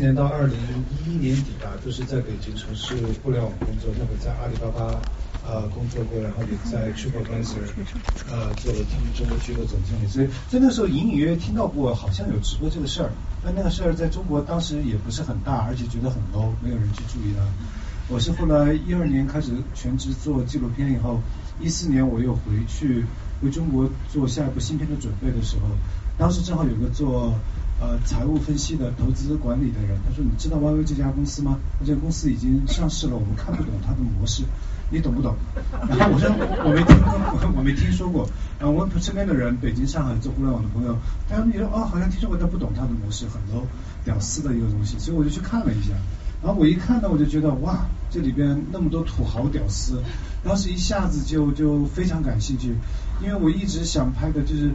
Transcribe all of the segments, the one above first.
年到二零一一年底吧，都是在北京从事互联网工作，那会在阿里巴巴呃工作过，然后也在 TripAdvisor 呃做了他们中国区的总经理，所以在那时候隐隐约约听到过好像有直播这个事儿，但那个事儿在中国当时也不是很大，而且觉得很 low，没有人去注意它。我是后来一二年开始全职做纪录片以后，一四年我又回去为中国做下一部新片的准备的时候，当时正好有个做。呃，财务分析的、投资管理的人，他说：“你知道 YY 这家公司吗？这个公司已经上市了，我们看不懂它的模式，你懂不懂？”然后我说：“我没听过，我没听说过。”然后我问身边的人，北京、上海做互联网的朋友，他们说：“哦，好像听说过，但不懂它的模式，很 low、屌丝的一个东西。”所以我就去看了一下。然后我一看呢，我就觉得哇，这里边那么多土豪屌丝，当时一下子就就非常感兴趣，因为我一直想拍的就是。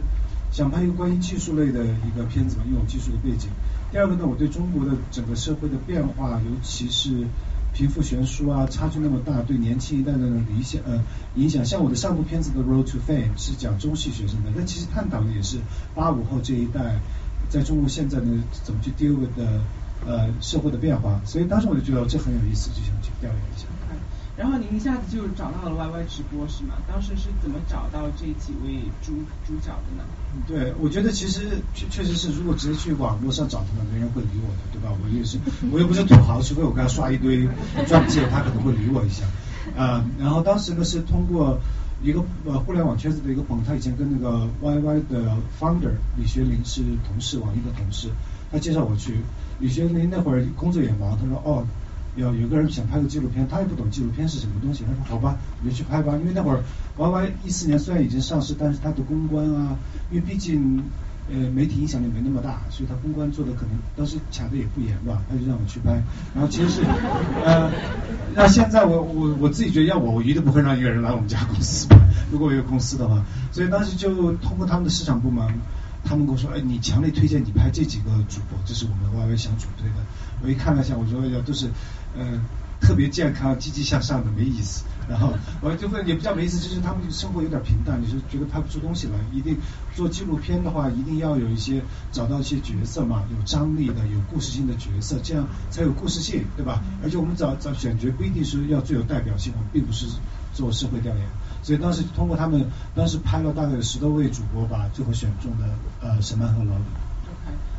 想拍一个关于技术类的一个片子嘛，因为我技术的背景。第二个呢，我对中国的整个社会的变化，尤其是贫富悬殊啊，差距那么大，对年轻一代的理想呃影响。像我的上部片子的《Road to Fame》是讲中戏学生的，但其实探讨的也是八五后这一代在中国现在呢怎么去 deal with 的呃社会的变化。所以当时我就觉得这很有意思，就想去调研一下。然后您一下子就找到了 YY 直播是吗？当时是怎么找到这几位主主角的呢？对，我觉得其实确确实是，如果直接去网络上找他们，没人会理我的，对吧？我也是，我又不是土豪，除非我给他刷一堆钻戒，他可能会理我一下。呃，然后当时呢是通过一个呃互联网圈子的一个朋友，他以前跟那个 YY 的 founder 李学林是同事，网易的同事，他介绍我去。李学林那会儿工作也忙，他说哦。有有个人想拍个纪录片，他也不懂纪录片是什么东西。他说好吧，你就去拍吧。因为那会儿 Y Y 一四年虽然已经上市，但是它的公关啊，因为毕竟呃媒体影响力没那么大，所以他公关做的可能当时卡的也不严吧。他就让我去拍。然后其实是呃，那现在我我我自己觉得要我，我一定不会让一个人来我们家公司拍。如果我有公司的话，所以当时就通过他们的市场部门。他们跟我说，哎，你强烈推荐你拍这几个主播，这是我们 Y Y 想主推的。我一看了一下，我说呀，都是嗯特别健康、积极向上的，没意思。然后我就会，也不叫没意思，就是他们生活有点平淡，你是觉得拍不出东西来。一定做纪录片的话，一定要有一些找到一些角色嘛，有张力的、有故事性的角色，这样才有故事性，对吧？而且我们找找选角不一定是要最有代表性，我们并不是做社会调研。所以当时通过他们，当时拍了大概有十多位主播吧，最后选中的呃沈曼和老李。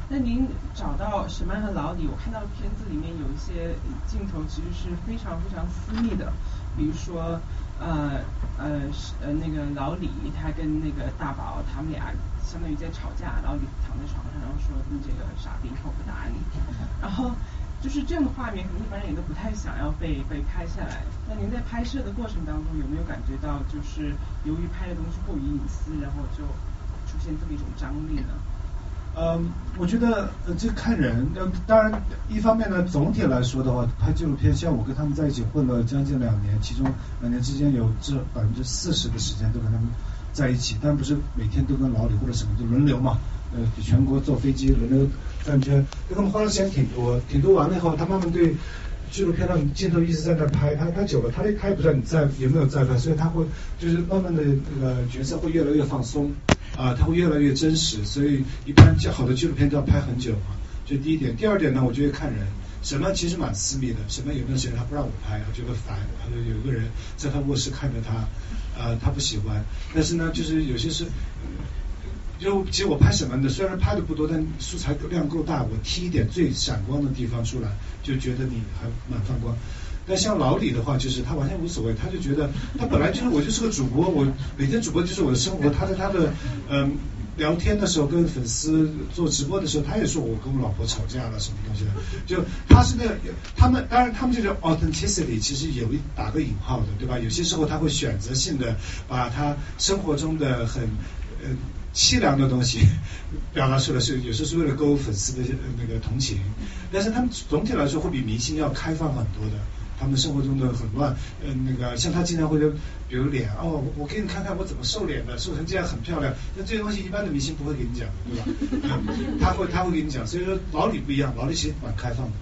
那您找到沈曼和老李，我看到片子里面有一些镜头其实是非常非常私密的，比如说呃呃是呃那个老李他跟那个大宝他们俩相当于在吵架，老李躺在床上然后说你这个傻逼，看我不打你，然后。就是这样的画面，可能一般人也都不太想要被被拍下来。那您在拍摄的过程当中，有没有感觉到，就是由于拍的东西过于隐私，然后就出现这么一种张力呢？嗯，我觉得，这看人。呃，当然，一方面呢，总体来说的话，拍纪录片，像我跟他们在一起混了将近两年，其中两年之间有这百分之四十的时间都跟他们在一起，但不是每天都跟老李或者什么就轮流嘛。呃，全国坐飞机轮流转圈，跟他们花的时间挺多，挺多完了以后，他慢慢对纪录片的镜头一直在那拍，他拍久了，他他也不知道你在有没有在拍，所以他会就是慢慢的那个角色会越来越放松，啊，他会越来越真实，所以一般好的纪录片都要拍很久啊，这第一点。第二点呢，我觉得看人，什么其实蛮私密的，什么有段时间他不让我拍，我觉得烦，他说有个人在他卧室看着他，呃，他不喜欢，但是呢，就是有些是。就其实我拍什么的，虽然拍的不多，但素材量够大。我踢一点最闪光的地方出来，就觉得你还蛮放光。那像老李的话，就是他完全无所谓，他就觉得他本来就是我就是个主播，我每天主播就是我的生活。他在他的嗯聊天的时候，跟粉丝做直播的时候，他也说我跟我老婆吵架了什么东西的。就他是那个他们当然他们这种 authenticity 其实有一打个引号的，对吧？有些时候他会选择性的把他生活中的很嗯。凄凉的东西表达出来是有时候是为了勾粉丝的那个同情，但是他们总体来说会比明星要开放很多的。他们生活中的很乱，嗯，那个像他经常会就比如脸哦，我给你看看我怎么瘦脸的，瘦成这样很漂亮。那这些东西一般的明星不会给你讲，对吧？他会他会给你讲，所以说老李不一样，老李其实蛮开放的。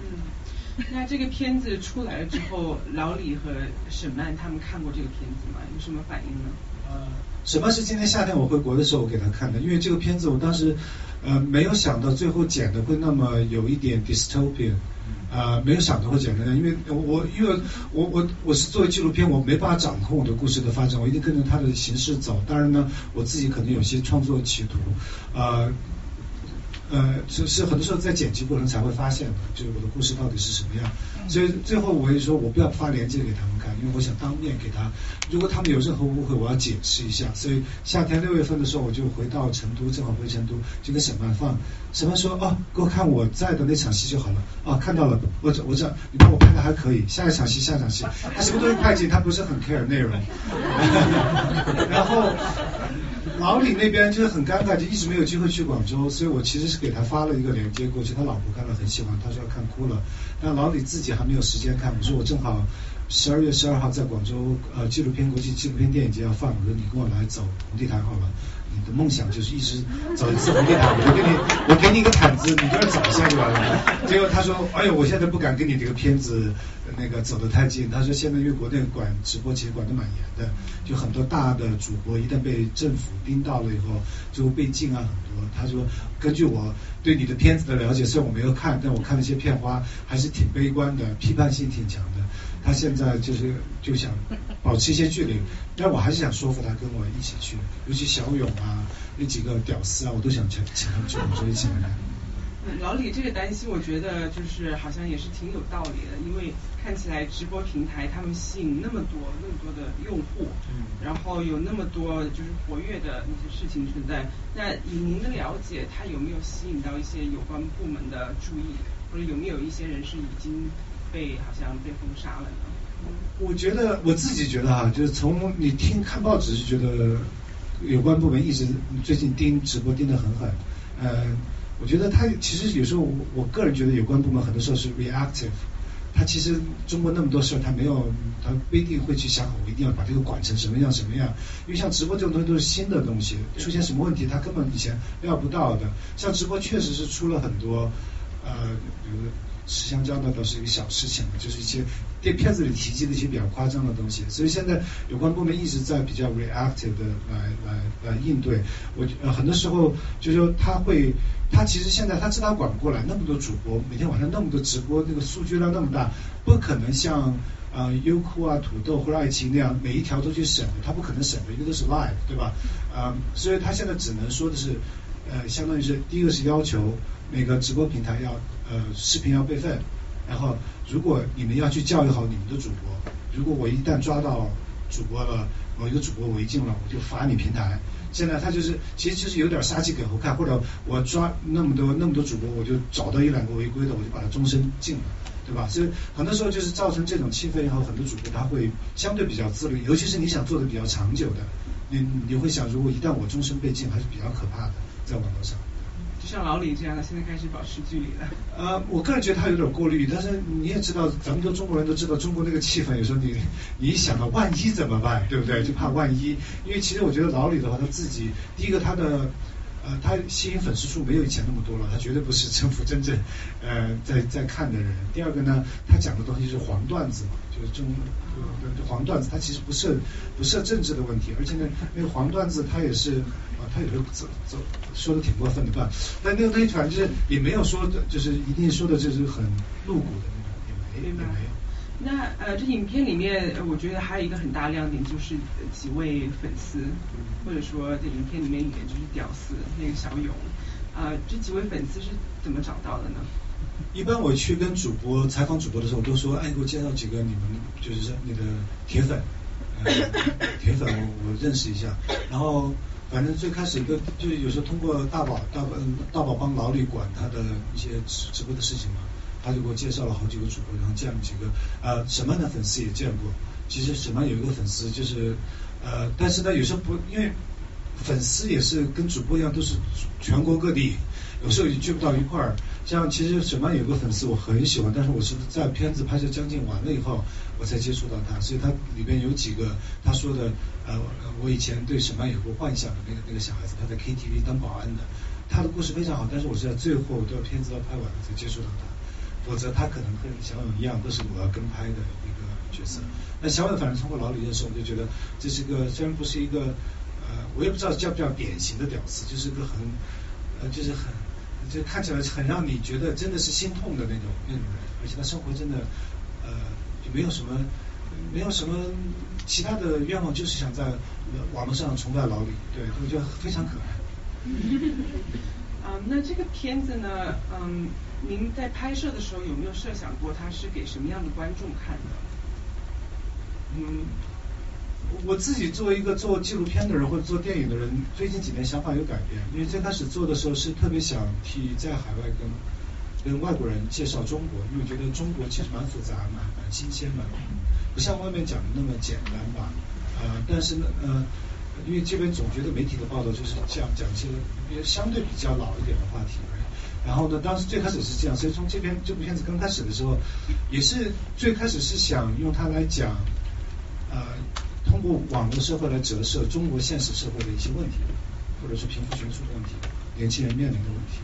嗯，那这个片子出来了之后，老李和沈曼他们看过这个片子吗？有什么反应呢？呃。什么是今年夏天我回国的时候我给他看的？因为这个片子我当时呃没有想到最后剪的会那么有一点 dystopian。呃，没有想的会简单，因为我因为我我我是作为纪录片，我没办法掌控我的故事的发展，我一定跟着它的形式走。当然呢，我自己可能有些创作企图呃。呃，是是很多时候在剪辑过程才会发现的，就是我的故事到底是什么样。所以最后我也说我不要发链接给他们看，因为我想当面给他。如果他们有任何误会，我要解释一下。所以夏天六月份的时候，我就回到成都，正好回成都，就跟沈曼放。沈曼说：“哦，给我看我在的那场戏就好了。”哦，看到了，我我这你看我拍的还可以。下一场戏，下一场戏，他什么都是快进，他不是很 care 内容。然后。老李那边就是很尴尬，就一直没有机会去广州，所以我其实是给他发了一个链接过去，他老婆看了很喜欢，他说要看哭了，但老李自己还没有时间看，我说我正好十二月十二号在广州呃纪录片国际纪录片电影节要放，我说你跟我来走红地毯好了。你的梦想就是一直走一次红地毯，我给你，我给你一个毯子，你就要找一下就完了。结果他说，哎呦，我现在不敢跟你这个片子那个走得太近。他说现在因为国内管直播其实管得蛮严的，就很多大的主播一旦被政府盯到了以后，就会被禁啊很多。他说，根据我对你的片子的了解，虽然我没有看，但我看了一些片花，还是挺悲观的，批判性挺强的。他现在就是就想保持一些距离，但我还是想说服他跟我一起去，尤其小勇啊，那几个屌丝啊，我都想请请他们去我说一起来。老李这个担心，我觉得就是好像也是挺有道理的，因为看起来直播平台他们吸引那么多那么多的用户，然后有那么多就是活跃的那些事情存在。那以您的了解，他有没有吸引到一些有关部门的注意，或者有没有一些人是已经？被好像被封杀了呢。我觉得我自己觉得哈，就是从你听看报纸就觉得有关部门一直最近盯直播盯得很狠。呃，我觉得他其实有时候我我个人觉得有关部门很多时候是 reactive。他其实中国那么多事儿，他没有他不一定会去想好，我一定要把这个管成什么样什么样。因为像直播这种东西都是新的东西，出现什么问题他根本以前料不到的。像直播确实是出了很多呃，比如。吃香蕉那倒是一个小事情就是一些电片子里提及的一些比较夸张的东西，所以现在有关部门一直在比较 reactive 的来来来应对。我呃很多时候就是说他会，他其实现在他知道管不过来，那么多主播每天晚上那么多直播，那个数据量那么大，不可能像啊优酷啊土豆或者爱奇艺那样每一条都去审，他不可能审的，因为都是 live 对吧？啊，所以他现在只能说的是呃，相当于是第一个是要求。那个直播平台要呃视频要备份，然后如果你们要去教育好你们的主播，如果我一旦抓到主播了，某一个主播违禁了，我就罚你平台。现在他就是其实就是有点杀鸡给猴看，或者我抓那么多那么多主播，我就找到一两个违规的，我就把他终身禁了，对吧？所以很多时候就是造成这种气氛以后，很多主播他会相对比较自律，尤其是你想做的比较长久的，你你会想，如果一旦我终身被禁，还是比较可怕的，在网络上。像老李这样的，现在开始保持距离了。呃，我个人觉得他有点过滤，但是你也知道，咱们都中国人都知道，中国那个气氛，有时候你你一想到万一怎么办，对不对？就怕万一。因为其实我觉得老李的话，他自己第一个他的。呃，他吸引粉丝数没有以前那么多了，他绝对不是政府真正呃在在看的人。第二个呢，他讲的东西是黄段子嘛，就是中黄段子，他其实不涉不涉政治的问题，而且呢，那个黄段子他也是啊，他有时候走走说的挺过分的吧，但那个东西反正就是也没有说的，就是一定说的就是很露骨的那种，也没也没有。那呃，这影片里面，我觉得还有一个很大亮点就是几位粉丝，或者说在影片里面演就是屌丝那个小勇，啊，这几位粉丝是怎么找到的呢？一般我去跟主播采访主播的时候，都说，哎，给我介绍几个你们就是那个铁粉，铁粉我我认识一下。然后反正最开始都就是有时候通过大宝大宝大宝帮老李管他的一些直直播的事情嘛。他就给我介绍了好几个主播，然后见了几个呃沈曼的粉丝也见过。其实沈曼有一个粉丝就是呃，但是呢有时候不，因为粉丝也是跟主播一样，都是全国各地，有时候也聚不到一块儿。像其实沈曼有个粉丝我很喜欢，但是我是在片子拍摄将近完了以后，我才接触到他。所以他里边有几个他说的呃，我以前对沈曼有过幻想的那个那个小孩子，他在 KTV 当保安的，他的故事非常好，但是我是在最后都要片子要拍完了才接触到他。否则他可能跟小勇一样，都是我要跟拍的一个角色。那小勇反正通过老李认识，我就觉得这是个虽然不是一个呃我也不知道叫不叫典型的屌丝，就是个很呃就是很就看起来很让你觉得真的是心痛的那种那种人，而且他生活真的呃就没有什么没有什么其他的愿望，就是想在网络上崇拜老李，对，我觉得非常可爱。啊，那这个片子呢，嗯，您在拍摄的时候有没有设想过它是给什么样的观众看的？嗯，我自己作为一个做纪录片的人或者做电影的人，最近几年想法有改变，因为最开始做的时候是特别想替在海外跟跟外国人介绍中国，因为觉得中国其实蛮复杂、蛮蛮新鲜的，不像外面讲的那么简单吧。呃，但是呢，呃。因为这边总觉得媒体的报道就是这样讲一些相对比较老一点的话题而已，然后呢，当时最开始是这样，所以从这边这部片子刚开始的时候，也是最开始是想用它来讲，呃，通过网络社会来折射中国现实社会的一些问题，或者是贫富悬殊的问题，年轻人面临的问题。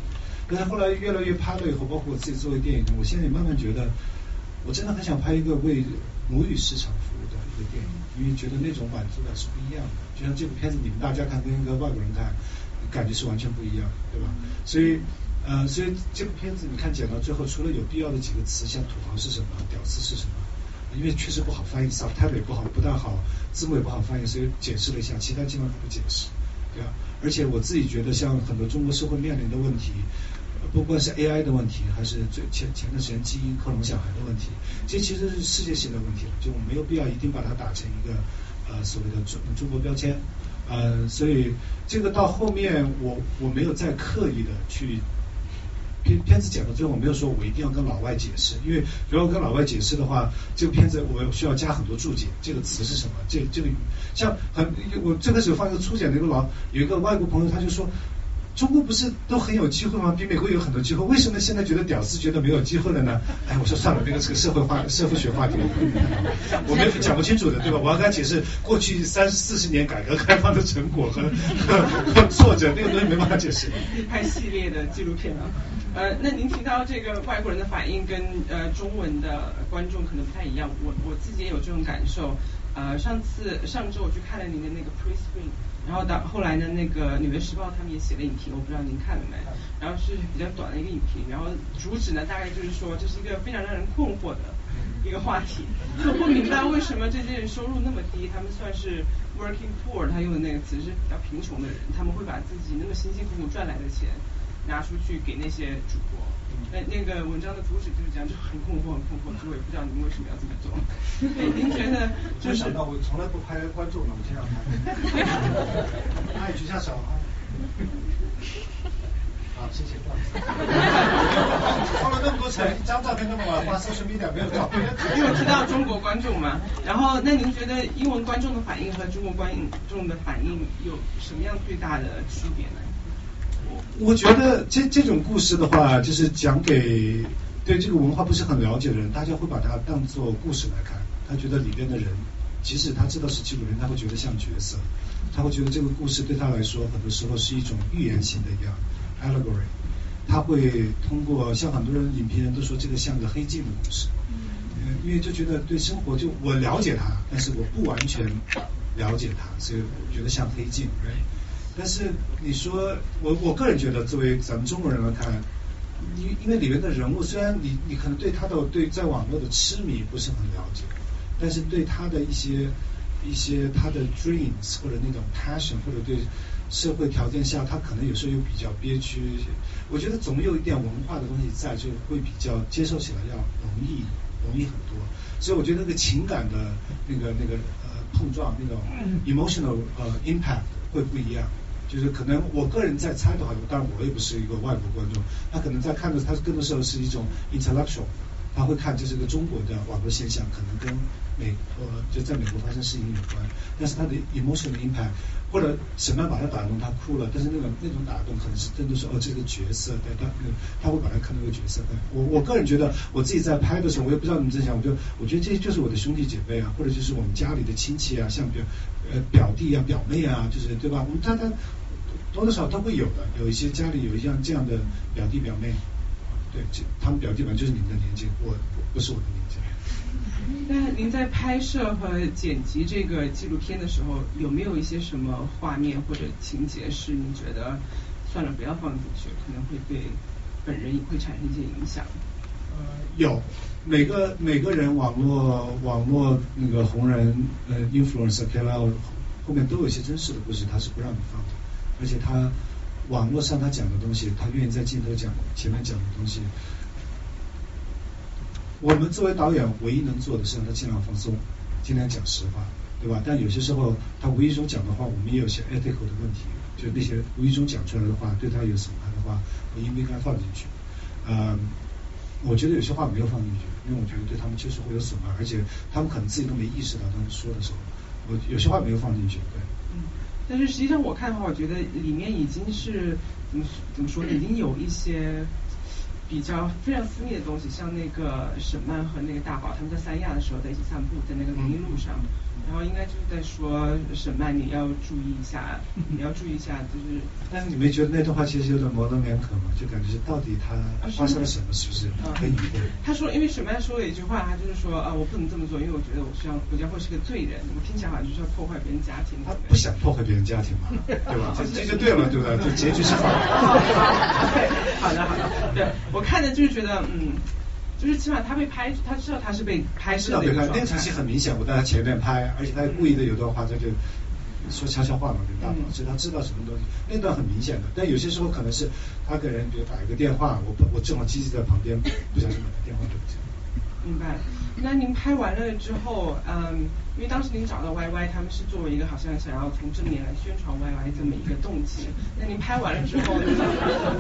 但是后来越来越拍了以后，包括我自己作为电影人，我现在也慢慢觉得，我真的很想拍一个为母语市场服务的一个电影，因为觉得那种满足感是不一样的。就像这部片子，你们大家看跟一个外国人看，感觉是完全不一样的，对吧？所以，呃，所以这部片子你看剪到最后，除了有必要的几个词，像土豪是什么，屌丝是什么，因为确实不好翻译，subtitle 也不好，不大好，字幕也不好翻译，所以解释了一下，其他基本上不解释，对吧？而且我自己觉得，像很多中国社会面临的问题，不管是 AI 的问题，还是最前前段时间基因克隆小孩的问题，这其实是世界性的问题了，就没有必要一定把它打成一个。呃，所谓的中中国标签，呃，所以这个到后面我我没有再刻意的去片片子剪到最后，我没有说我一定要跟老外解释，因为如果跟老外解释的话，这个片子我需要加很多注解，这个词是什么？这这个像很我最开始放一个初剪的一个老有一个外国朋友，他就说。中国不是都很有机会吗？比美国有很多机会，为什么现在觉得屌丝觉得没有机会了呢？哎，我说算了，那个是个社会化、社会学话题，我们讲不清楚的，对吧？我要跟他解释过去三四十年改革开放的成果和和作者，那个东西没办法解释。拍系列的纪录片啊，呃，那您提到这个外国人的反应跟呃中文的观众可能不太一样，我我自己也有这种感受。呃，上次上周我去看了您的那个 pre screen。然后到后来呢，那个《纽约时报》他们也写了影评，我不知道您看了没？然后是比较短的一个影评，然后主旨呢大概就是说这是一个非常让人困惑的一个话题，就不明白为什么这些人收入那么低，他们算是 working poor，他用的那个词是比较贫穷的人，他们会把自己那么辛辛苦苦赚来的钱拿出去给那些主播。那那个文章的主旨就是讲，就很困惑，很困惑，所以我也不知道你们为什么要这么做。您觉得？就想到我从来不拍观众的，我现在拍。哎，举下手啊！好，谢谢。花了那么多钱，一张照片那么晚发社交媒体没有照片。因为提到中国观众吗，然后那您觉得英文观众的反应和中国观众的反应有什么样最大的区别呢？我觉得这这种故事的话，就是讲给对这个文化不是很了解的人，大家会把它当做故事来看。他觉得里边的人，即使他知道是纪录片，他会觉得像角色，他会觉得这个故事对他来说，很多时候是一种寓言型的一样 allegory。他会通过像很多人影评人都说这个像个黑镜的故事，嗯，因为就觉得对生活就我了解他，但是我不完全了解他，所以我觉得像黑镜。但是你说我我个人觉得，作为咱们中国人来看，因因为里面的人物，虽然你你可能对他的对在网络的痴迷不是很了解，但是对他的一些一些他的 dreams 或者那种 passion 或者对社会条件下，他可能有时候又比较憋屈，我觉得总有一点文化的东西在，就会比较接受起来要容易容易很多。所以我觉得那个情感的那个那个呃碰撞，那种 emotional 呃 impact 会不一样。就是可能我个人在猜的话，当然我也不是一个外国观众，他可能在看的，他更多时候是一种 intellectual，他会看这是个中国的网络现象，可能跟美国就在美国发生事情有关，但是他的 emotional impact 或者什么把他打动，他哭了，但是那种那种打动可能是真的是哦这个角色，对他他会把他看作一个角色。我我个人觉得我自己在拍的时候，我也不知道你们在想，我就我觉得这些就是我的兄弟姐妹啊，或者就是我们家里的亲戚啊，像表呃表弟啊表妹啊，就是对吧？我们他他。多多少都会有的，有一些家里有一样这样的表弟表妹，对，他们表弟们就是你们的年纪，我不是我的年纪。那您在拍摄和剪辑这个纪录片的时候，有没有一些什么画面或者情节是你觉得算了不要放进去，可能会对本人会产生一些影响？呃，有每个每个人网络网络那个红人呃 influencer KOL 后面都有一些真实的故事，他是不让你放的，而且他网络上他讲的东西，他愿意在镜头讲前面讲的东西。我们作为导演，唯一能做的是让他尽量放松，尽量讲实话，对吧？但有些时候他无意中讲的话，我们也有些 ethical 的问题，就那些无意中讲出来的话，对他有损害的话，我应不应该放进去？嗯，我觉得有些话没有放进去，因为我觉得对他们确实会有损害，而且他们可能自己都没意识到他们说的时候，我有些话没有放进去，对。但是实际上我看的话，我觉得里面已经是怎么怎么说，已经有一些。比较非常私密的东西，像那个沈曼和那个大宝他们在三亚的时候在一起散步，在那个林荫路上。然后应该就是在说沈曼，你要注意一下，你要注意一下，就是。但是你没觉得那段话其实有点模棱两可吗？就感觉是到底他发生了什么，是不是？他说，因为沈曼说了一句话，他就是说啊，我不能这么做，因为我觉得我是要我将会是个罪人。我听起来好像就是要破坏别人家庭。他不想破坏别人家庭嘛，对吧？这这就对了，对不对？就结局是好的。好的好的，对我看着就是觉得嗯。就是起码他被拍，他知道他是被拍摄的。那个场戏很明显，我在他前面拍，而且他故意的有段话，他就说悄悄话嘛，跟大宝，所以他知道什么东西。那段很明显的，但有些时候可能是他给人比如打一个电话，我我正好机器在旁边，不小心把他电话给接了。明白。那您拍完了之后，嗯，因为当时您找到 Y Y，他们是作为一个好像想要从正面来宣传 Y Y 这么一个动机。那您拍完了之后，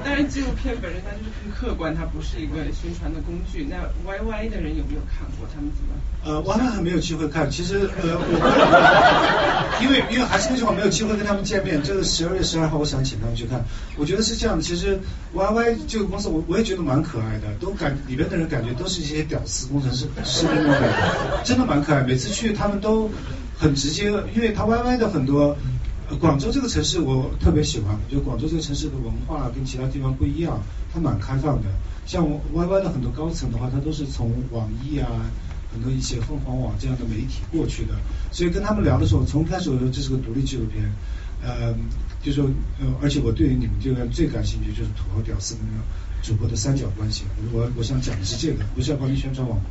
当然纪录片本身它就是更客观，它不是一个宣传的工具。那 Y Y 的人有没有看过？他们怎么？呃，Y Y 还没有机会看。其实呃，我 因为因为还是那句话，没有机会跟他们见面。这个十二月十二号，我想请他们去看。我觉得是这样的，其实 Y Y 这个公司，我我也觉得蛮可爱的，都感里边的人感觉都是一些屌丝工程师。真的蛮可爱，每次去他们都都很直接，因为他 Y Y 的很多，广州这个城市我特别喜欢，我觉得广州这个城市的文化跟其他地方不一样，它蛮开放的。像 Y Y 的很多高层的话，他都是从网易啊，很多一些凤凰网这样的媒体过去的，所以跟他们聊的时候，从开始我说这是个独立纪录片，呃，就说呃，而且我对于你们这个最感兴趣就是土豪屌丝的那个主播的三角关系，我我想讲的是这个，不是要帮你宣传网红。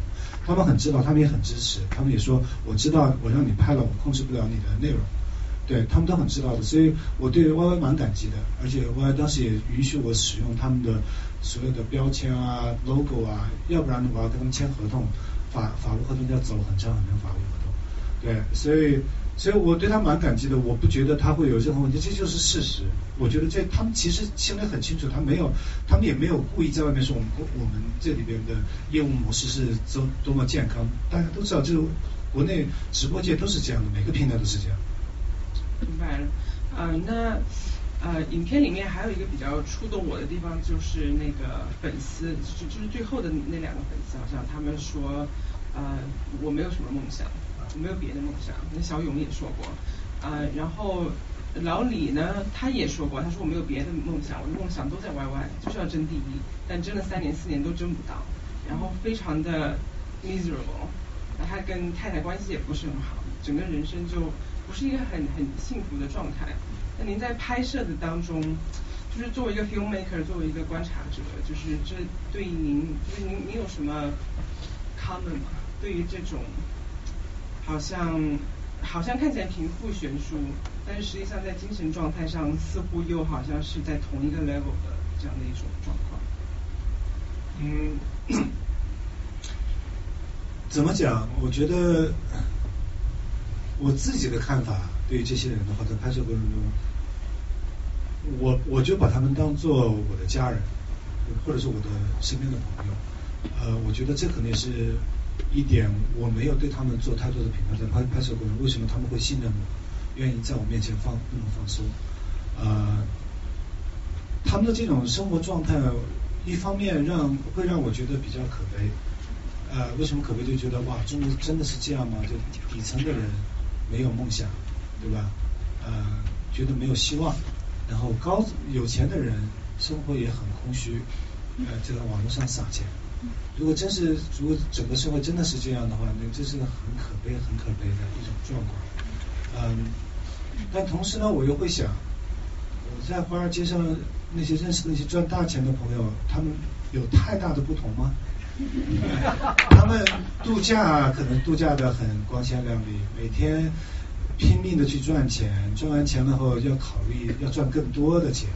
他们很知道，他们也很支持，他们也说我知道我让你拍了，我控制不了你的内容，对他们都很知道的，所以我对 Y Y 蛮感激的，而且 Y Y 当时也允许我使用他们的所有的标签啊、logo 啊，要不然我要跟他们签合同，法法务合同要走很长很长法律合同，对，所以。所以我对他蛮感激的，我不觉得他会有任何问题，这就是事实。我觉得这他们其实心里很清楚，他没有，他们也没有故意在外面说我们我们这里边的业务模式是多多么健康。大家都知道，就是国内直播界都是这样的，每个平台都是这样。明白了，嗯，那呃，影片里面还有一个比较触动我的地方，就是那个粉丝，就就是最后的那两个粉丝，好像他们说，呃，我没有什么梦想。我没有别的梦想，那小勇也说过，啊，然后老李呢，他也说过，他说我没有别的梦想，我的梦想都在 YY，就是要争第一，但争了三年四年都争不到，然后非常的 miserable，他跟太太关系也不是很好，整个人生就不是一个很很幸福的状态。那您在拍摄的当中，就是作为一个 filmmaker，作为一个观察者，就是这对于您，就是您您有什么 comment 吗？对于这种？好像好像看起来贫富悬殊，但是实际上在精神状态上似乎又好像是在同一个 level 的这样的一种状况。嗯，怎么讲？我觉得我自己的看法，对于这些人的话，在拍摄过程中，我我就把他们当做我的家人，或者是我的身边的朋友。呃，我觉得这肯定是。一点，我没有对他们做太多的评判，在拍拍摄过程，为什么他们会信任我，愿意在我面前放那么放松？呃，他们的这种生活状态，一方面让会让我觉得比较可悲。呃，为什么可悲？就觉得哇，中国真的是这样吗？就底层的人没有梦想，对吧？呃，觉得没有希望，然后高有钱的人生活也很空虚，呃，就在网络上撒钱。如果真是，如果整个社会真的是这样的话，那这是个很可悲、很可悲的一种状况。嗯，但同时呢，我又会想，我在华尔街上那些认识的那些赚大钱的朋友，他们有太大的不同吗？他们度假可能度假的很光鲜亮丽，每天拼命的去赚钱，赚完钱了后要考虑要赚更多的钱，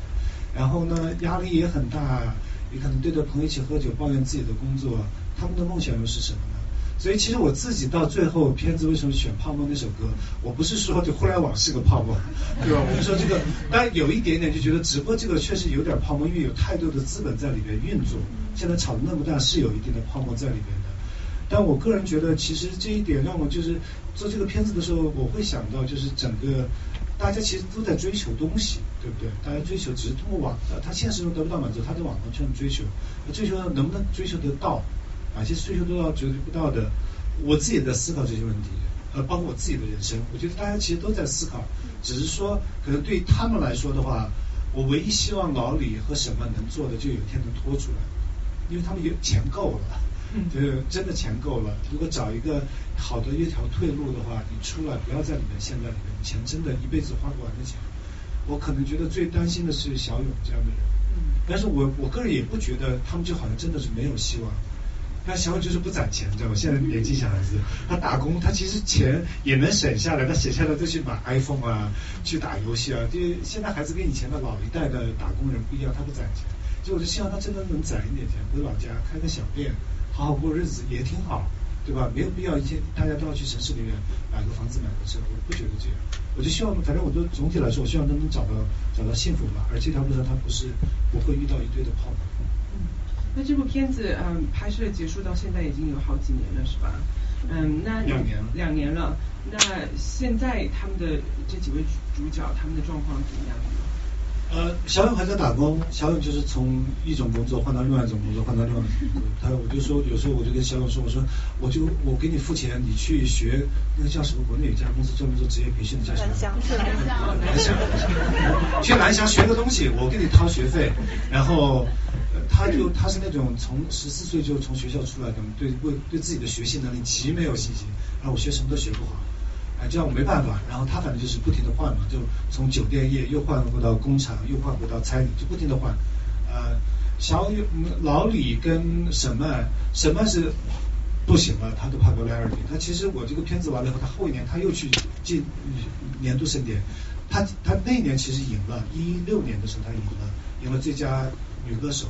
然后呢压力也很大，你可能对着朋友一起喝酒抱怨自己的工作，他们的梦想又是什么呢？所以其实我自己到最后片子为什么选《泡沫》那首歌，我不是说就互联网是个泡沫，对吧？我们说这个，但有一点点就觉得直播这个确实有点泡沫，因为有太多的资本在里面运作。现在炒的那么大，是有一定的泡沫在里面的。但我个人觉得，其实这一点让我就是做这个片子的时候，我会想到就是整个大家其实都在追求东西，对不对？大家追求只是通过网，他现实中得不到满足，他在网上去追求，追求能不能追求得到？哪些追求得到、追求不到的？我自己也在思考这些问题，呃，包括我自己的人生，我觉得大家其实都在思考，只是说可能对他们来说的话，我唯一希望老李和什么能做的，就有一天能拖出来。因为他们有钱够了，就是真的钱够了。如果找一个好的一条退路的话，你出来不要在里面陷在里面，钱真的一辈子花不完的钱。我可能觉得最担心的是小勇这样的人，但是我我个人也不觉得他们就好像真的是没有希望。那小勇就是不攒钱，知道吗？现在年轻小孩子，他打工，他其实钱也能省下来，他省下来再去买 iPhone 啊，去打游戏啊。就现在孩子跟以前的老一代的打工人不一样，他不攒钱。所以我就希望他真的能攒一点钱，回老家开个小店，好好过日子也挺好，对吧？没有必要一天大家都要去城市里面买个房子买个车，我不觉得这样。我就希望，反正我就总体来说，我希望他能找到找到幸福吧。而这条路上，他不是不会遇到一堆的泡沫。嗯，那这部片子嗯拍摄结束到现在已经有好几年了，是吧？嗯，那两年了。两年了。那现在他们的这几位主角，他们的状况怎么样？呃，小勇还在打工。小勇就是从一种工作换到另外一种工作，换到另外一种工作。他我就说，有时候我就跟小勇说，我说我就我给你付钱，你去学那个叫什么？国内有家公司专门做职业培训的，叫什么？蓝翔。蓝翔。去蓝翔学个东西，我给你掏学费。然后他就他是那种从十四岁就从学校出来的，对对对自己的学习能力极没有信心，然后我学什么都学不好。哎这样我没办法，然后他反正就是不停的换嘛，就从酒店业又换回到工厂，又换回到餐饮，就不停的换。呃，小老李跟沈曼，沈曼是不行了，他都拍过《莱尔丁》。他其实我这个片子完了以后，他后一年他又去进年度盛典，他他那一年其实赢了，一六年的时候他赢了，赢了最佳女歌手。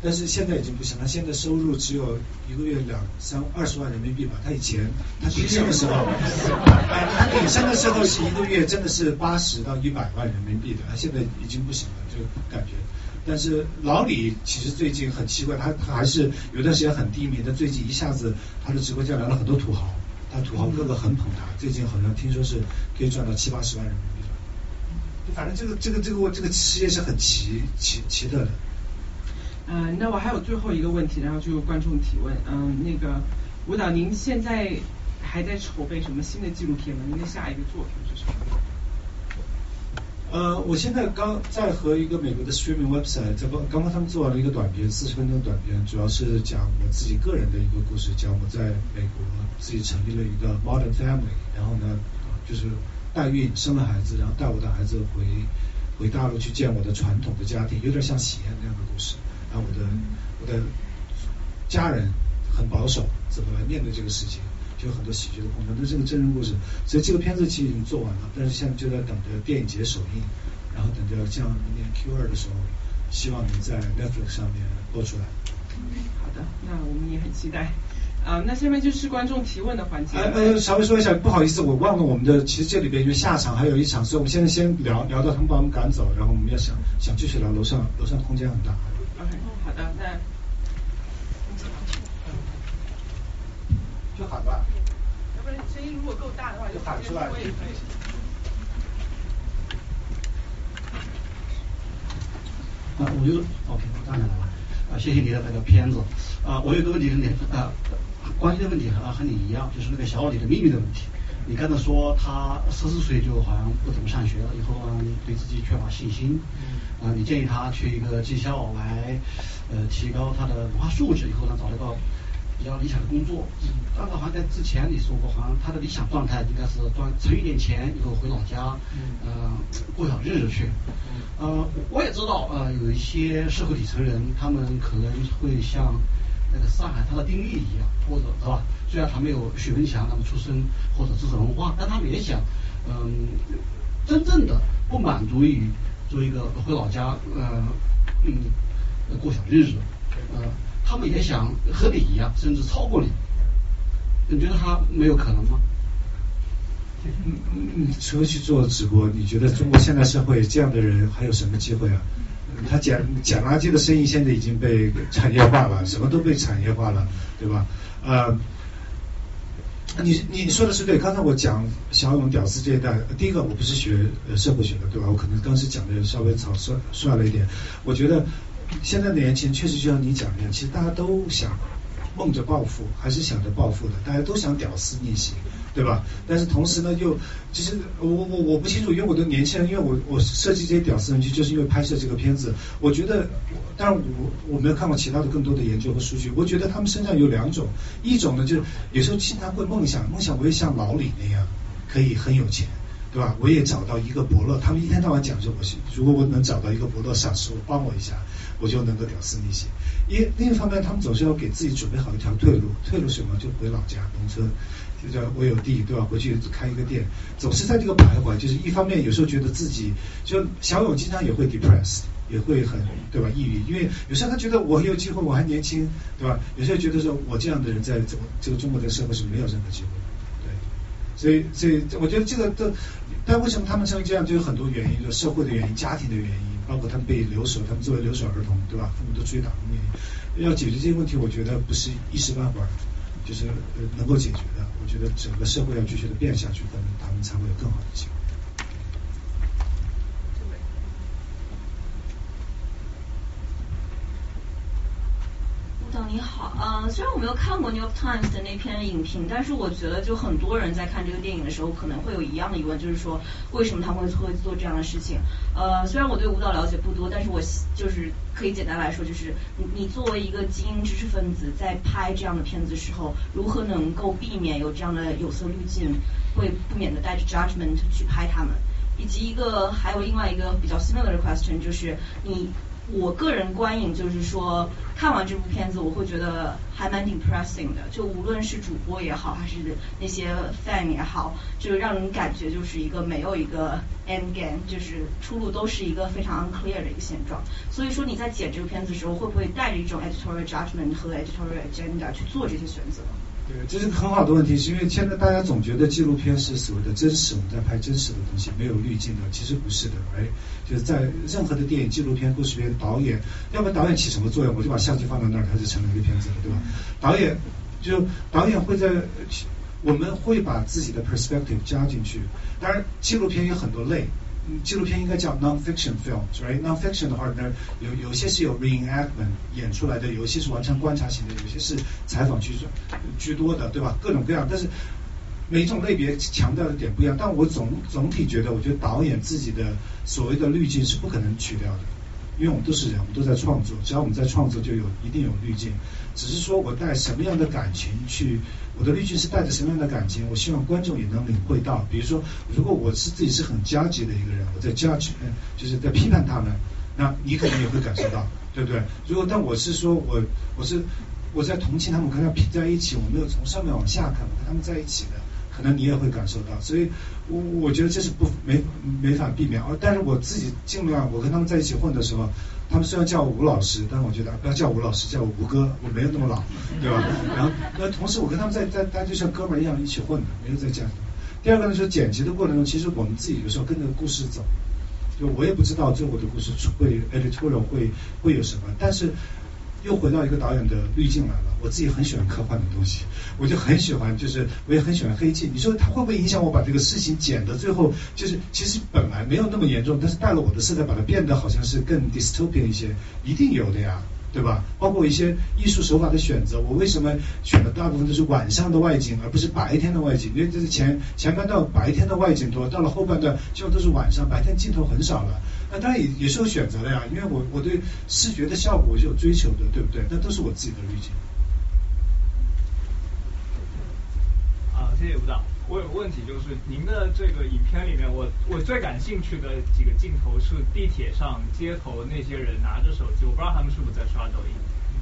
但是现在已经不行，他现在收入只有一个月两三二十万人民币吧。他以前他鼎盛的时候，他鼎盛的时候是一个月真的是八十到一百万人民币的，他现在已经不行了，就感觉。但是老李其实最近很奇怪，他他还是有段时间很低迷，但最近一下子他的直播间来了很多土豪，他土豪哥哥很捧他，最近好像听说是可以赚到七八十万人民币的。反正这个这个这个这个事业是很奇奇奇特的。嗯，那我还有最后一个问题，然后就观众提问。嗯，那个舞蹈，您现在还在筹备什么新的纪录片吗？您的下一个作品是什么？呃，我现在刚在和一个美国的 streaming website 在刚刚刚他们做完了一个短片，四十分钟短片，主要是讲我自己个人的一个故事，讲我在美国自己成立了一个 modern family，然后呢，就是代孕生了孩子，然后带我的孩子回回大陆去见我的传统的家庭，有点像喜宴那样的故事。然后我的我的家人很保守，怎么来面对这个事情，就有很多喜剧的碰撞。这个真人故事，所以这个片子其实已经做完了，但是现在就在等着电影节首映，然后等着像明年 Q 二的时候，希望能在 Netflix 上面播出来。好的，那我们也很期待。啊，那下面就是观众提问的环节。呃，稍微说一下，不好意思，我忘了我们的，其实这里边因为下场还有一场，所以我们现在先聊聊到他们把我们赶走，然后我们要想想继续聊楼上，楼上空间很大。就喊吧。要不然声音如果够大的话，就喊出来。啊，我就 OK，我站起来了啊，谢谢你的那个片子啊，我有个问题是你啊，关心的问题和和你一样，就是那个小李的秘密的问题。你刚才说他十四岁就好像不怎么上学了，以后啊对自己缺乏信心，啊，你建议他去一个技校来呃提高他的文化素质，以后呢找一个比较理想的工作。但是好像在之前你说过，好像他的理想状态应该是赚存一点钱以后回老家，呃过小日子去。呃，我也知道呃有一些社会底层人，他们可能会像。那个上海它的定义一样，或者是吧？虽然他没有许文强那么出身或者知识文化，但他们也想，嗯，真正的不满足于做一个回老家，呃，嗯，过小日子，呃，他们也想和你一样，甚至超过你。你觉得他没有可能吗？嗯嗯嗯，除了去做直播，你觉得中国现代社会这样的人还有什么机会啊？他捡捡垃圾的生意现在已经被产业化了，什么都被产业化了，对吧？呃，你你说的是对。刚才我讲小勇屌丝这一代，第一个我不是学社会学的，对吧？我可能当时讲的稍微草率率了一点。我觉得现在的年轻人确实就像你讲的，其实大家都想梦着暴富，还是想着暴富的，大家都想屌丝逆袭。对吧？但是同时呢，又其实我我我不清楚，因为我的年轻人，因为我我设计这些屌丝人群，就是因为拍摄这个片子。我觉得，当然我我没有看过其他的更多的研究和数据。我觉得他们身上有两种，一种呢就是有时候经常会梦想，梦想我也像老李那样可以很有钱，对吧？我也找到一个伯乐，他们一天到晚讲着我，如果我能找到一个伯乐赏识我，帮我一下，我就能够屌丝逆袭。一另一方面，他们总是要给自己准备好一条退路，退路什么？就回老家农村。就叫我有地对吧？回去开一个店，总是在这个徘徊。就是一方面有时候觉得自己，就小勇经常也会 depressed，也会很对吧？抑郁，因为有时候他觉得我很有机会，我还年轻，对吧？有时候觉得说我这样的人在这个这个中国的社会是没有任何机会的，对。所以所以我觉得这个都，但为什么他们成为这样，就有很多原因，就社会的原因、家庭的原因，包括他们被留守，他们作为留守儿童，对吧？父母都出去打工，要解决这些问题，我觉得不是一时半会儿。就是能够解决的，我觉得整个社会要继续的变下去，可能他们才会有更好的机会。你好，呃，虽然我没有看过 New York Times 的那篇影评，但是我觉得就很多人在看这个电影的时候，可能会有一样的疑问，就是说为什么他们会会做这样的事情？呃，虽然我对舞蹈了解不多，但是我就是可以简单来说，就是你作为一个精英知识分子，在拍这样的片子的时候，如何能够避免有这样的有色滤镜，会不免的带着 judgment 去拍他们？以及一个还有另外一个比较 similar 的 question，就是你。我个人观影就是说，看完这部片子，我会觉得还蛮 depressing 的。就无论是主播也好，还是那些 fan 也好，就让人感觉就是一个没有一个 end game，就是出路都是一个非常 unclear 的一个现状。所以说你在剪这个片子的时候，会不会带着一种 editorial judgment 和 editorial agenda 去做这些选择？对，这是个很好的问题，是因为现在大家总觉得纪录片是所谓的真实，我们在拍真实的东西，没有滤镜的，其实不是的，哎，就是在任何的电影、纪录片、故事片，导演，要不然导演起什么作用？我就把相机放在那儿，它就成了一个片子了，对吧？导演就导演会在，我们会把自己的 perspective 加进去，当然纪录片有很多类。纪录片应该叫 non-fiction films，right？non-fiction 的话呢，有有些是有 reenactment 演出来的，有些是完成观察型的，有些是采访居居多的，对吧？各种各样，但是每一种类别强调的点不一样。但我总总体觉得，我觉得导演自己的所谓的滤镜是不可能去掉的。因为我们都是人，我们都在创作，只要我们在创作，就有一定有滤镜。只是说我带什么样的感情去，我的滤镜是带着什么样的感情，我希望观众也能领会到。比如说，如果我是自己是很焦急的一个人，我在 judge，就是在批判他们，那你可能也会感受到，对不对？如果但我是说我我是我在同情他们，跟他拼在一起，我没有从上面往下看，我跟他们在一起的。可能你也会感受到，所以我我觉得这是不没没法避免。而但是我自己尽量，我跟他们在一起混的时候，他们虽然叫我吴老师，但是我觉得不要叫吴老师，叫我吴哥，我没有那么老，对吧？然后那同时我跟他们在在大家就像哥们儿一样一起混的，没有在家。第二个呢，就是剪辑的过程中，其实我们自己有时候跟着故事走，就我也不知道最后的故事会 editorial 会会有什么，但是。又回到一个导演的滤镜来了。我自己很喜欢科幻的东西，我就很喜欢，就是我也很喜欢黑镜。你说它会不会影响我把这个事情剪的最后，就是其实本来没有那么严重，但是带了我的色彩，把它变得好像是更 dystopian 一些，一定有的呀，对吧？包括一些艺术手法的选择，我为什么选的大部分都是晚上的外景，而不是白天的外景？因为这是前前半段白天的外景多，到了后半段几乎都是晚上，白天镜头很少了。那当然也也是有选择的呀，因为我我对视觉的效果是有追求的，对不对？那都是我自己的滤镜。谢谢吴导。我有个问题，就是您的这个影片里面，我我最感兴趣的几个镜头是地铁上街头那些人拿着手机，我不知道他们是不是在刷抖音。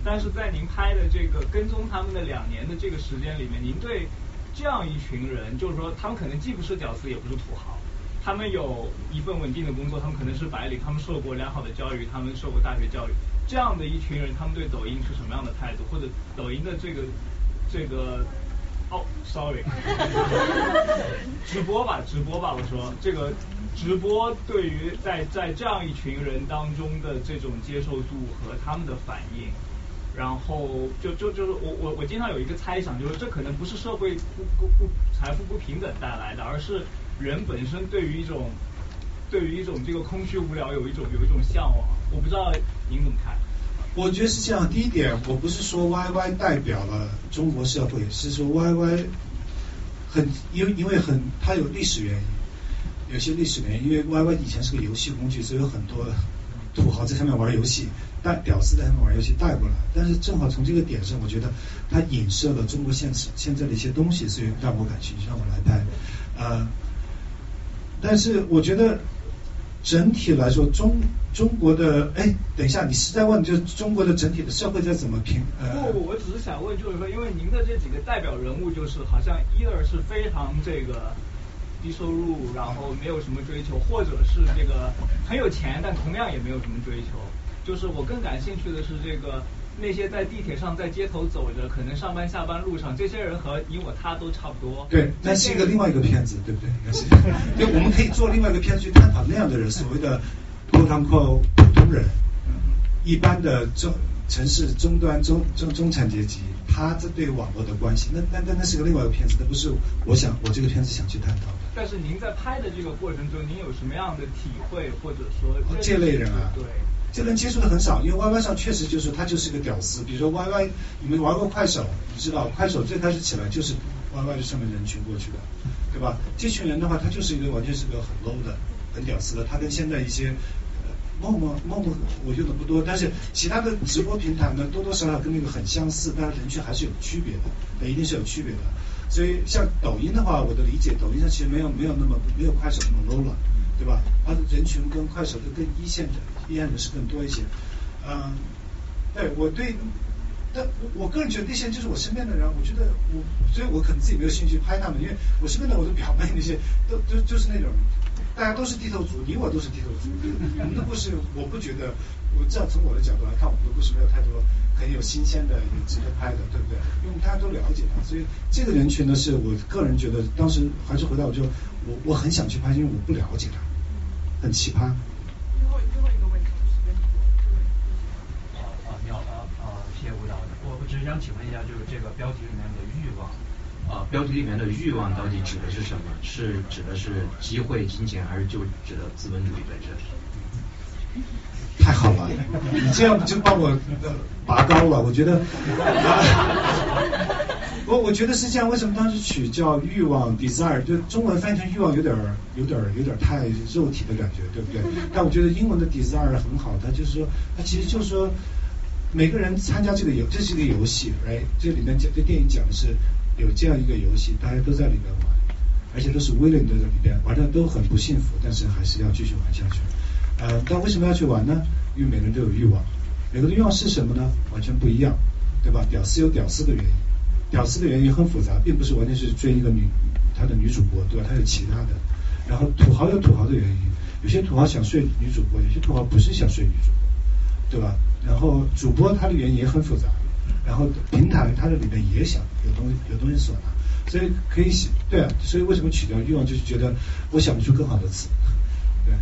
但是在您拍的这个跟踪他们的两年的这个时间里面，您对这样一群人，就是说他们可能既不是屌丝，也不是土豪，他们有一份稳定的工作，他们可能是白领，他们受过良好的教育，他们受过大学教育，这样的一群人，他们对抖音是什么样的态度，或者抖音的这个这个。哦，sorry，直播吧，直播吧，我说这个直播对于在在这样一群人当中的这种接受度和他们的反应，然后就就就是我我我经常有一个猜想，就是这可能不是社会不不不财富不平等带来的，而是人本身对于一种对于一种这个空虚无聊有一种有一种向往，我不知道您怎么看。我觉得是这样。第一点，我不是说 YY 代表了中国社会，是说 YY 很因为因为很它有历史原因，有些历史原因。因为 YY 以前是个游戏工具，所以有很多土豪在上面玩游戏，带屌丝在上面玩游戏带过来。但是正好从这个点上，我觉得它影射了中国现实现在的一些东西，所以让我感兴趣，让我来拍。呃，但是我觉得。整体来说，中中国的哎，等一下，你是在问就是中国的整体的社会在怎么评？不不，我只是想问，就是说，因为您的这几个代表人物，就是好像一二是非常这个低收入，然后没有什么追求，或者是这个很有钱，但同样也没有什么追求。就是我更感兴趣的是这个。那些在地铁上、在街头走着，可能上班下班路上，这些人和你我他都差不多。对，那是一个另外一个片子，对不对？那是，对我们可以做另外一个片子去探讨那样的人，所谓的普通普通人，一般的中城市中端中中中产阶级，他这对网络的关系，那那那那是个另外一个片子，那不是我想我这个片子想去探讨的。但是您在拍的这个过程中，您有什么样的体会，或者说这类人啊？对。这人接触的很少，因为 Y Y 上确实就是他就是个屌丝。比如说 Y Y，你们玩过快手，你知道快手最开始起来就是 Y Y 这上面人群过去的，对吧？这群人的话，他就是一个完全是个很 low 的、很屌丝的。他跟现在一些陌陌陌陌我用的不多，但是其他的直播平台呢，多多少少跟那个很相似，但是人群还是有区别的，那一定是有区别的。所以像抖音的话，我的理解，抖音上其实没有没有那么没有快手那么 low 了。对吧？它的人群跟快手的更一线的，一线的是更多一些。嗯，对我对，但我我个人觉得那些就是我身边的人，我觉得我，所以我可能自己没有兴趣拍他们，因为我身边的我的表妹那些都都就是那种，大家都是低头族，你我都是低头族。我们的故事，我不觉得，我这样从我的角度来看，我们的故事没有太多很有新鲜的、有值得拍的，对不对？因为大家都了解他，所以这个人群呢，是我个人觉得，当时还是回到我就我我很想去拍，因为我不了解他。很奇葩。最后最后一个问题，时间啊啊，你好啊啊，谢谢吴导，我我只是想请问一下，就是这个标题里面的欲望啊，标题里面的欲望到底指的是什么？是指的是机会、金钱，还是就指的资本主义本身？太好了，你这样就把我拔高了，我觉得。我我觉得是这样，为什么当时取叫欲望 desire，就中文翻译成欲望有点有点有点太肉体的感觉，对不对？但我觉得英文的 desire 很好，它就是说，它其实就是说，每个人参加这个游，这是一个游戏，right？这里面讲这电影讲的是有这样一个游戏，大家都在里面玩，而且都是 willing 的在里边玩的都很不幸福，但是还是要继续玩下去。呃，但为什么要去玩呢？因为每个人都有欲望，每个人的欲望是什么呢？完全不一样，对吧？屌丝有屌丝的原因。屌丝的原因很复杂，并不是完全是追一个女他的女主播，对吧？他有其他的。然后土豪有土豪的原因，有些土豪想睡女主播，有些土豪不是想睡女主播，对吧？然后主播它的原因也很复杂，然后平台它的里面也想有东西有东西锁拿，所以可以写对啊，所以为什么取掉欲望就是觉得我想不出更好的词，对。